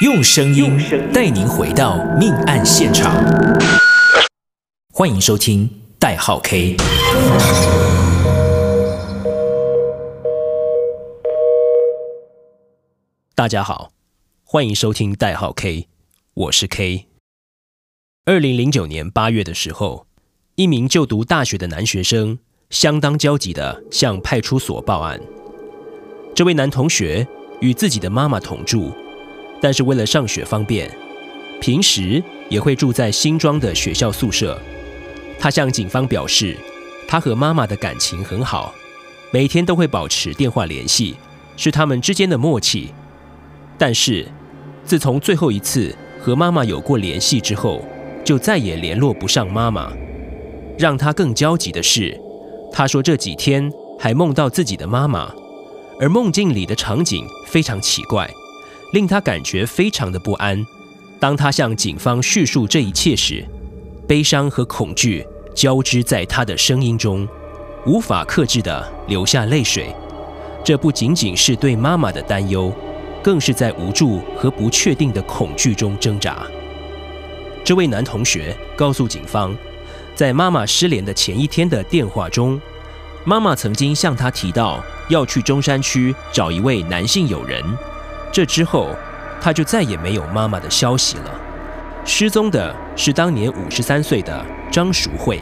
用声音带您回到命案现场。欢迎收听代号 K。大家好，欢迎收听代号 K，我是 K。二零零九年八月的时候，一名就读大学的男学生相当焦急的向派出所报案。这位男同学与自己的妈妈同住，但是为了上学方便，平时也会住在新庄的学校宿舍。他向警方表示，他和妈妈的感情很好，每天都会保持电话联系，是他们之间的默契。但是，自从最后一次和妈妈有过联系之后，就再也联络不上妈妈。让他更焦急的是，他说这几天还梦到自己的妈妈。而梦境里的场景非常奇怪，令他感觉非常的不安。当他向警方叙述这一切时，悲伤和恐惧交织在他的声音中，无法克制地流下泪水。这不仅仅是对妈妈的担忧，更是在无助和不确定的恐惧中挣扎。这位男同学告诉警方，在妈妈失联的前一天的电话中，妈妈曾经向他提到。要去中山区找一位男性友人，这之后他就再也没有妈妈的消息了。失踪的是当年五十三岁的张淑慧。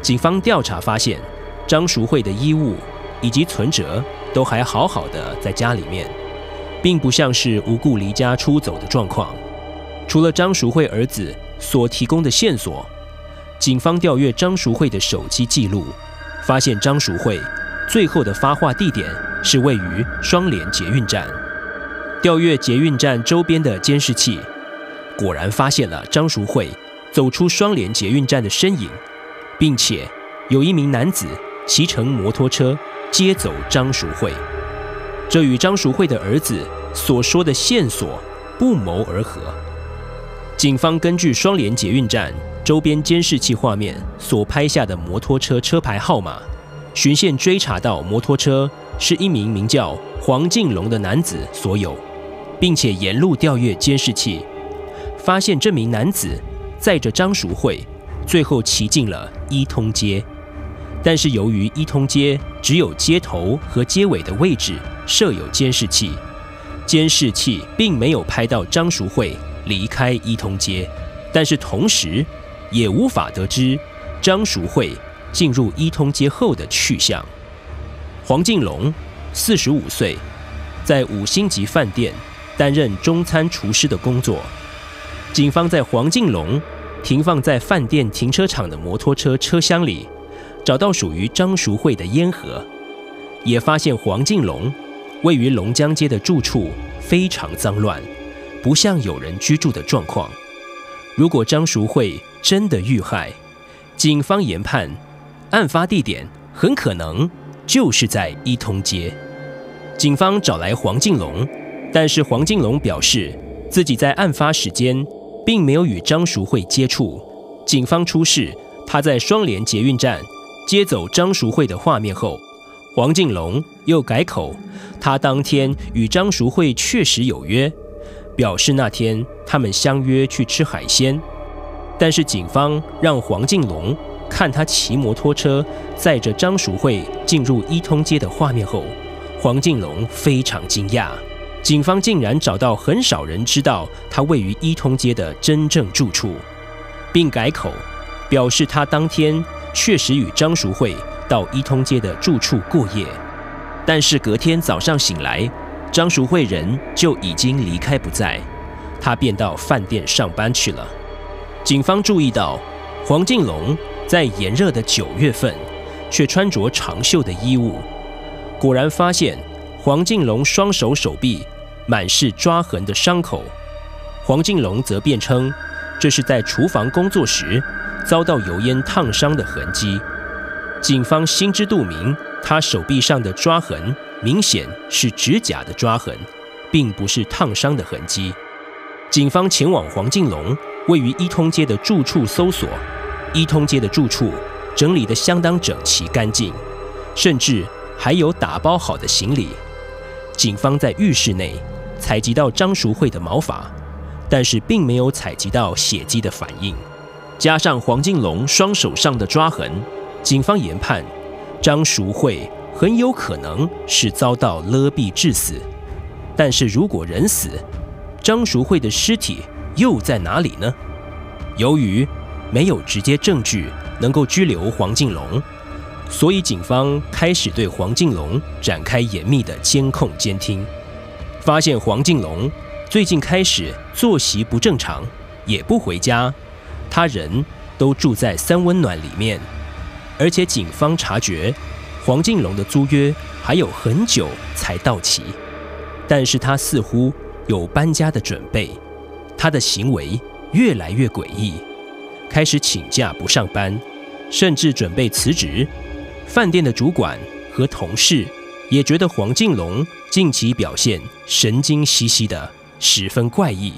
警方调查发现，张淑慧的衣物以及存折都还好好的在家里面，并不像是无故离家出走的状况。除了张淑慧儿子所提供的线索，警方调阅张淑慧的手机记录，发现张淑慧。最后的发话地点是位于双连捷运站。调阅捷运站周边的监视器，果然发现了张淑慧走出双连捷运站的身影，并且有一名男子骑乘摩托车接走张淑慧。这与张淑慧的儿子所说的线索不谋而合。警方根据双连捷运站周边监视器画面所拍下的摩托车车牌号码。循线追查到摩托车是一名名叫黄敬龙的男子所有，并且沿路调阅监视器，发现这名男子载着张淑慧，最后骑进了一通街。但是由于一通街只有街头和街尾的位置设有监视器，监视器并没有拍到张淑慧离开一通街，但是同时也无法得知张淑慧。进入一通街后的去向。黄敬龙，四十五岁，在五星级饭店担任中餐厨师的工作。警方在黄敬龙停放在饭店停车场的摩托车车厢里，找到属于张淑慧的烟盒，也发现黄敬龙位于龙江街的住处非常脏乱，不像有人居住的状况。如果张淑慧真的遇害，警方研判。案发地点很可能就是在一通街。警方找来黄敬龙，但是黄敬龙表示自己在案发时间并没有与张淑慧接触。警方出示他在双连捷运站接走张淑慧的画面后，黄敬龙又改口，他当天与张淑慧确实有约，表示那天他们相约去吃海鲜。但是警方让黄敬龙。看他骑摩托车载着张淑慧进入一通街的画面后，黄敬龙非常惊讶，警方竟然找到很少人知道他位于一通街的真正住处，并改口表示他当天确实与张淑慧到一通街的住处过夜，但是隔天早上醒来，张淑慧人就已经离开不在，他便到饭店上班去了。警方注意到黄敬龙。在炎热的九月份，却穿着长袖的衣物，果然发现黄敬龙双手手臂满是抓痕的伤口。黄敬龙则辩称，这是在厨房工作时遭到油烟烫伤的痕迹。警方心知肚明，他手臂上的抓痕明显是指甲的抓痕，并不是烫伤的痕迹。警方前往黄敬龙位于一通街的住处搜索。一通街的住处整理得相当整齐干净，甚至还有打包好的行李。警方在浴室内采集到张淑慧的毛发，但是并没有采集到血迹的反应。加上黄敬龙双手上的抓痕，警方研判张淑慧很有可能是遭到勒毙致死。但是如果人死，张淑慧的尸体又在哪里呢？由于没有直接证据能够拘留黄敬龙，所以警方开始对黄敬龙展开严密的监控监听，发现黄敬龙最近开始作息不正常，也不回家，他人都住在三温暖里面，而且警方察觉黄敬龙的租约还有很久才到期，但是他似乎有搬家的准备，他的行为越来越诡异，开始请假不上班，甚至准备辞职。饭店的主管和同事也觉得黄敬龙近期表现神经兮兮的，十分怪异。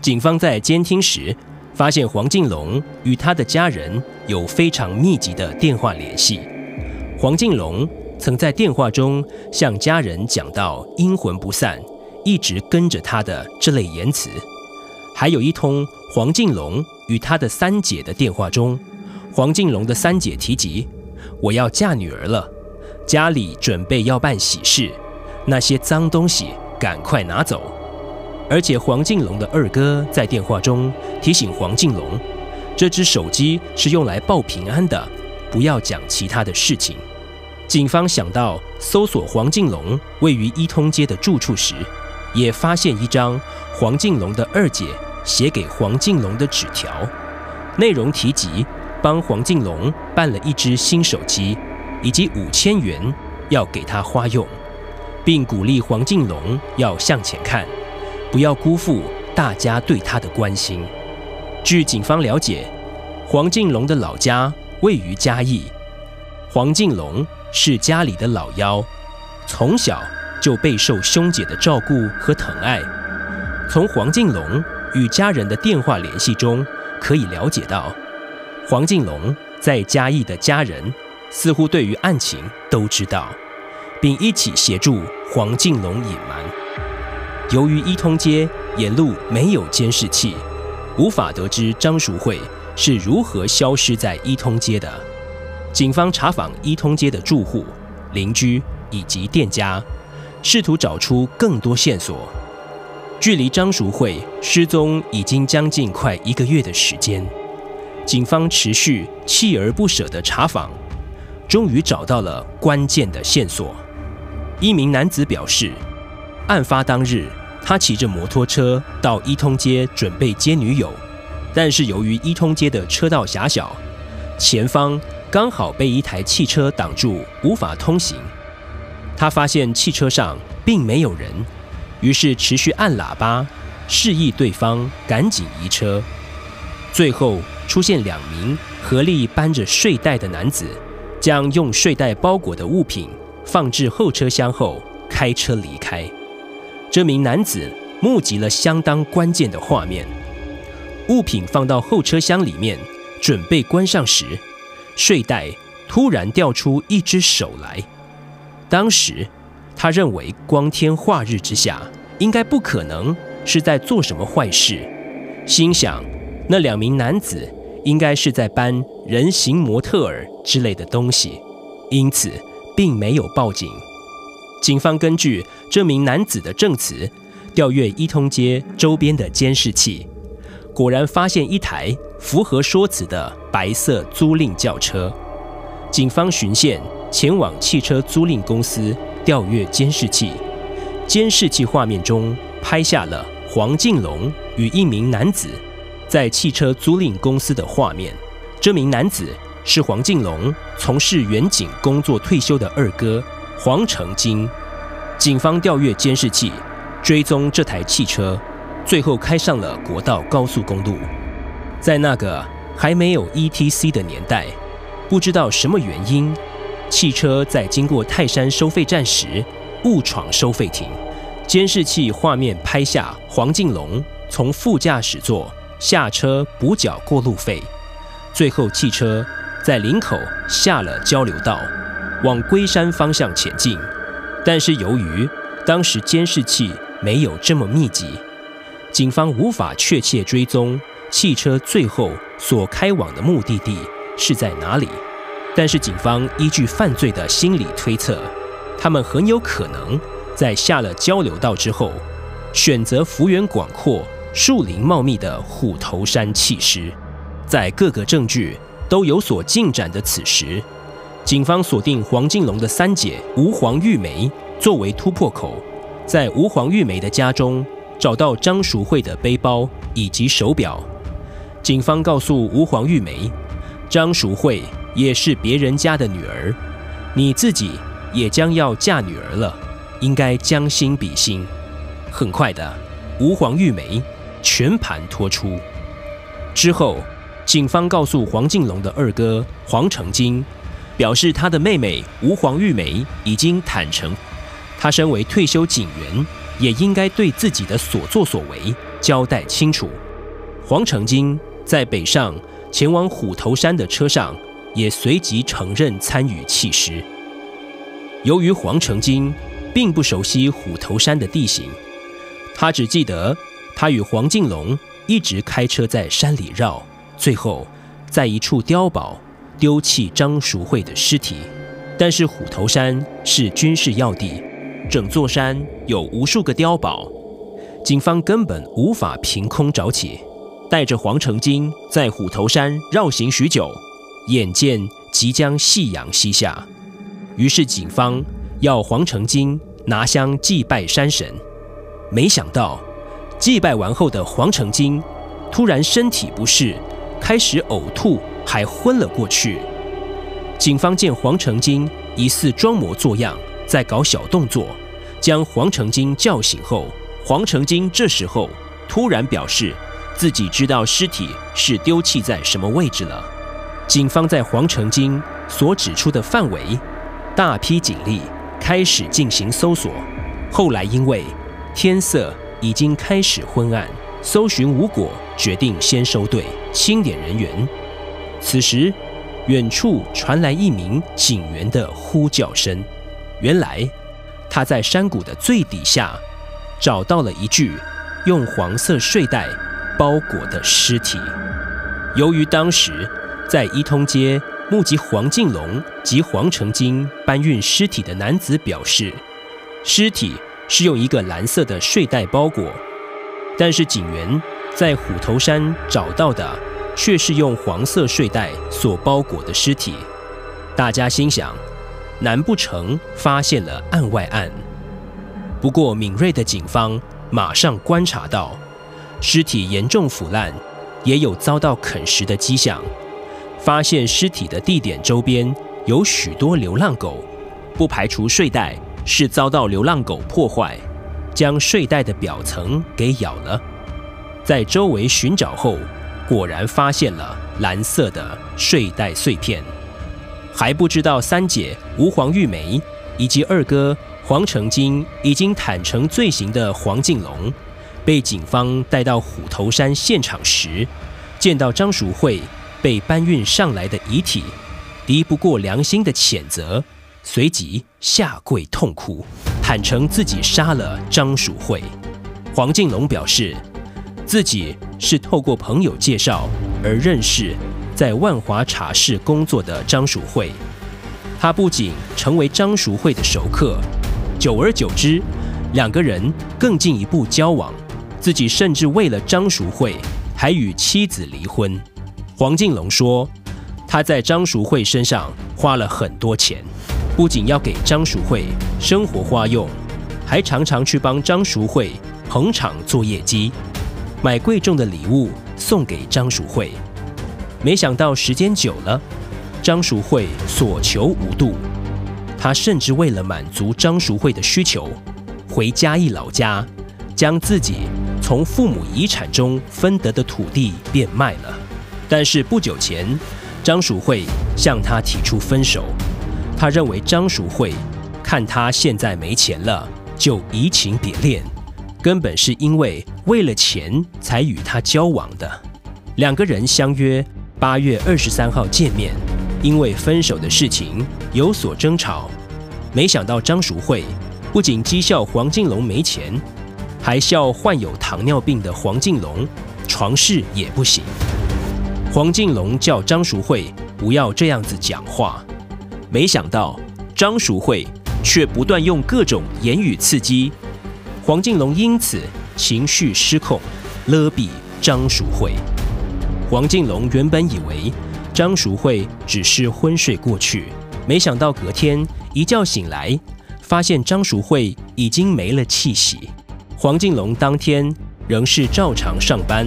警方在监听时发现黄敬龙与他的家人有非常密集的电话联系。黄敬龙曾在电话中向家人讲到“阴魂不散”。一直跟着他的这类言辞，还有一通黄敬龙与他的三姐的电话中，黄敬龙的三姐提及：“我要嫁女儿了，家里准备要办喜事，那些脏东西赶快拿走。”而且黄敬龙的二哥在电话中提醒黄敬龙：“这只手机是用来报平安的，不要讲其他的事情。”警方想到搜索黄敬龙位于一通街的住处时，也发现一张黄敬龙的二姐写给黄敬龙的纸条，内容提及帮黄敬龙办了一只新手机，以及五千元要给他花用，并鼓励黄敬龙要向前看，不要辜负大家对他的关心。据警方了解，黄敬龙的老家位于嘉义，黄敬龙是家里的老幺，从小。就备受兄姐的照顾和疼爱。从黄敬龙与家人的电话联系中，可以了解到，黄敬龙在嘉义的家人似乎对于案情都知道，并一起协助黄敬龙隐瞒。由于一通街沿路没有监视器，无法得知张淑慧是如何消失在一通街的。警方查访一通街的住户、邻居以及店家。试图找出更多线索。距离张淑慧失踪已经将近快一个月的时间，警方持续锲而不舍地查访，终于找到了关键的线索。一名男子表示，案发当日他骑着摩托车到一通街准备接女友，但是由于一通街的车道狭小，前方刚好被一台汽车挡住，无法通行。他发现汽车上并没有人，于是持续按喇叭，示意对方赶紧移车。最后出现两名合力搬着睡袋的男子，将用睡袋包裹的物品放置后车厢后，开车离开。这名男子目击了相当关键的画面：物品放到后车厢里面，准备关上时，睡袋突然掉出一只手来。当时，他认为光天化日之下，应该不可能是在做什么坏事，心想那两名男子应该是在搬人形模特儿之类的东西，因此并没有报警。警方根据这名男子的证词，调阅一通街周边的监视器，果然发现一台符合说辞的白色租赁轿车。警方循线。前往汽车租赁公司调阅监视器，监视器画面中拍下了黄敬龙与一名男子在汽车租赁公司的画面。这名男子是黄敬龙从事远景工作退休的二哥黄成金。警方调阅监视器，追踪这台汽车，最后开上了国道高速公路。在那个还没有 ETC 的年代，不知道什么原因。汽车在经过泰山收费站时误闯收费亭，监视器画面拍下黄敬龙从副驾驶座下车补缴过路费，最后汽车在林口下了交流道，往龟山方向前进。但是由于当时监视器没有这么密集，警方无法确切追踪汽车最后所开往的目的地是在哪里。但是警方依据犯罪的心理推测，他们很有可能在下了交流道之后，选择幅员广阔、树林茂密的虎头山弃尸。在各个证据都有所进展的此时，警方锁定黄敬龙的三姐吴黄玉梅作为突破口，在吴黄玉梅的家中找到张淑慧的背包以及手表。警方告诉吴黄玉梅，张淑慧也是别人家的女儿，你自己也将要嫁女儿了，应该将心比心。很快的，吴黄玉梅全盘托出。之后，警方告诉黄敬龙的二哥黄成金，表示他的妹妹吴黄玉梅已经坦诚，他身为退休警员，也应该对自己的所作所为交代清楚。黄成金在北上前往虎头山的车上。也随即承认参与弃尸。由于黄成金并不熟悉虎头山的地形，他只记得他与黄敬龙一直开车在山里绕，最后在一处碉堡丢弃张淑慧的尸体。但是虎头山是军事要地，整座山有无数个碉堡，警方根本无法凭空找起。带着黄成金在虎头山绕行许久。眼见即将夕阳西下，于是警方要黄成金拿香祭拜山神。没想到祭拜完后的黄成金突然身体不适，开始呕吐，还昏了过去。警方见黄成金疑似装模作样在搞小动作，将黄成金叫醒后，黄成金这时候突然表示自己知道尸体是丢弃在什么位置了。警方在黄成金所指出的范围，大批警力开始进行搜索。后来因为天色已经开始昏暗，搜寻无果，决定先收队，清点人员。此时，远处传来一名警员的呼叫声。原来，他在山谷的最底下找到了一具用黄色睡袋包裹的尸体。由于当时，在一通街目击黄敬龙及黄成金搬运尸体的男子表示，尸体是用一个蓝色的睡袋包裹，但是警员在虎头山找到的却是用黄色睡袋所包裹的尸体。大家心想，难不成发现了案外案？不过敏锐的警方马上观察到，尸体严重腐烂，也有遭到啃食的迹象。发现尸体的地点周边有许多流浪狗，不排除睡袋是遭到流浪狗破坏，将睡袋的表层给咬了。在周围寻找后，果然发现了蓝色的睡袋碎片。还不知道三姐吴黄玉梅以及二哥黄成金已经坦承罪行的黄敬龙，被警方带到虎头山现场时，见到张淑慧。被搬运上来的遗体，敌不过良心的谴责，随即下跪痛哭，坦承自己杀了张淑慧。黄敬龙表示，自己是透过朋友介绍而认识在万华茶室工作的张淑慧。他不仅成为张淑慧的熟客，久而久之，两个人更进一步交往。自己甚至为了张淑慧，还与妻子离婚。黄敬龙说：“他在张淑慧身上花了很多钱，不仅要给张淑慧生活花用，还常常去帮张淑慧捧场做业绩，买贵重的礼物送给张淑慧。没想到时间久了，张淑慧所求无度。他甚至为了满足张淑慧的需求，回嘉义老家，将自己从父母遗产中分得的土地变卖了。”但是不久前，张淑慧向他提出分手。他认为张淑慧看他现在没钱了，就移情别恋，根本是因为为了钱才与他交往的。两个人相约八月二十三号见面，因为分手的事情有所争吵。没想到张淑慧不仅讥笑黄敬龙没钱，还笑患有糖尿病的黄敬龙，床事也不行。黄敬龙叫张淑慧不要这样子讲话，没想到张淑慧却不断用各种言语刺激，黄敬龙因此情绪失控，勒毙张淑慧。黄敬龙原本以为张淑慧只是昏睡过去，没想到隔天一觉醒来，发现张淑慧已经没了气息。黄敬龙当天仍是照常上班，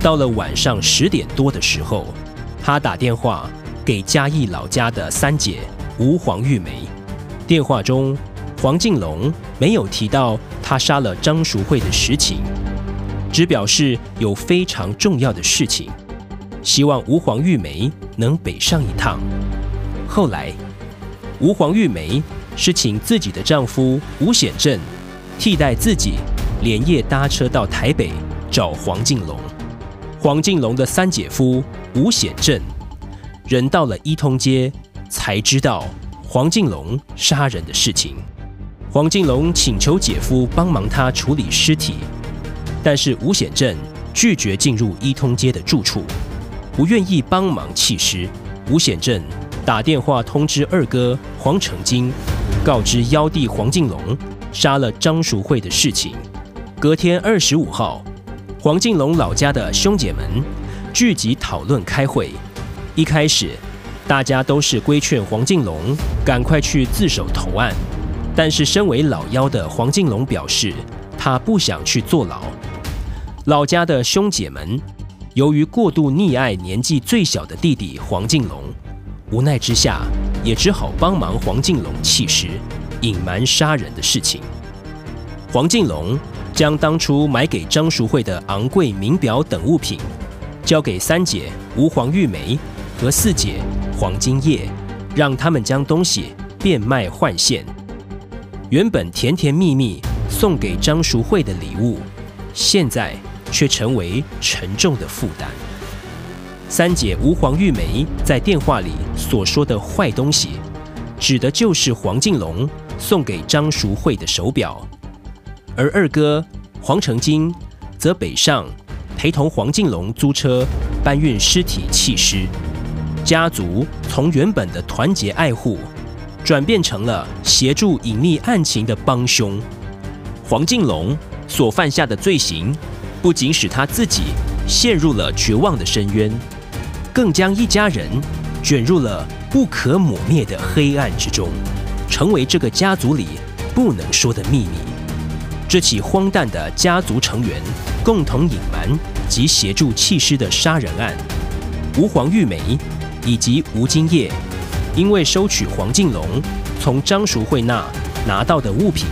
到了晚上十点多的时候，他打电话给嘉义老家的三姐吴黄玉梅。电话中，黄敬龙没有提到他杀了张淑慧的实情，只表示有非常重要的事情，希望吴黄玉梅能北上一趟。后来，吴黄玉梅是请自己的丈夫吴显正替代自己。连夜搭车到台北找黄敬龙。黄敬龙的三姐夫吴显正，人到了一通街，才知道黄敬龙杀人的事情。黄敬龙请求姐夫帮忙他处理尸体，但是吴显正拒绝进入一通街的住处，不愿意帮忙弃尸。吴显正打电话通知二哥黄成金，告知幺弟黄敬龙杀了张淑慧的事情。隔天二十五号，黄敬龙老家的兄姐们聚集讨论开会。一开始，大家都是规劝黄敬龙赶快去自首投案，但是身为老幺的黄敬龙表示，他不想去坐牢。老家的兄姐们由于过度溺爱年纪最小的弟弟黄敬龙，无奈之下也只好帮忙黄敬龙弃尸，隐瞒杀人的事情。黄敬龙。将当初买给张淑慧的昂贵名表等物品，交给三姐吴黄玉梅和四姐黄金叶，让他们将东西变卖换现。原本甜甜蜜蜜送给张淑慧的礼物，现在却成为沉重的负担。三姐吴黄玉梅在电话里所说的坏东西，指的就是黄敬龙送给张淑慧的手表。而二哥黄成金则北上陪同黄敬龙租车搬运尸体弃尸，家族从原本的团结爱护，转变成了协助隐匿案情的帮凶。黄敬龙所犯下的罪行，不仅使他自己陷入了绝望的深渊，更将一家人卷入了不可抹灭的黑暗之中，成为这个家族里不能说的秘密。这起荒诞的家族成员共同隐瞒及协助弃尸的杀人案，吴黄玉梅以及吴金叶，因为收取黄敬龙从张淑慧那拿到的物品，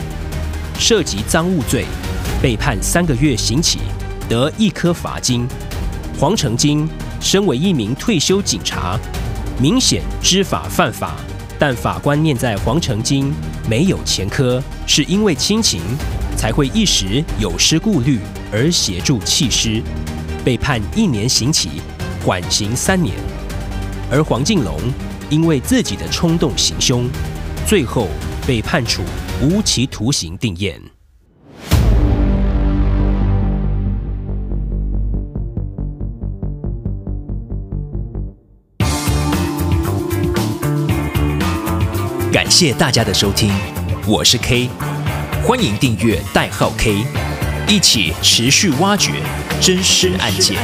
涉及赃物罪，被判三个月刑期，得一颗罚金。黄成金身为一名退休警察，明显知法犯法，但法官念在黄成金没有前科，是因为亲情。才会一时有失顾虑而协助弃尸，被判一年刑期，缓刑三年。而黄敬龙因为自己的冲动行凶，最后被判处无期徒刑定谳。感谢大家的收听，我是 K。欢迎订阅代号 K，一起持续挖掘真实案件。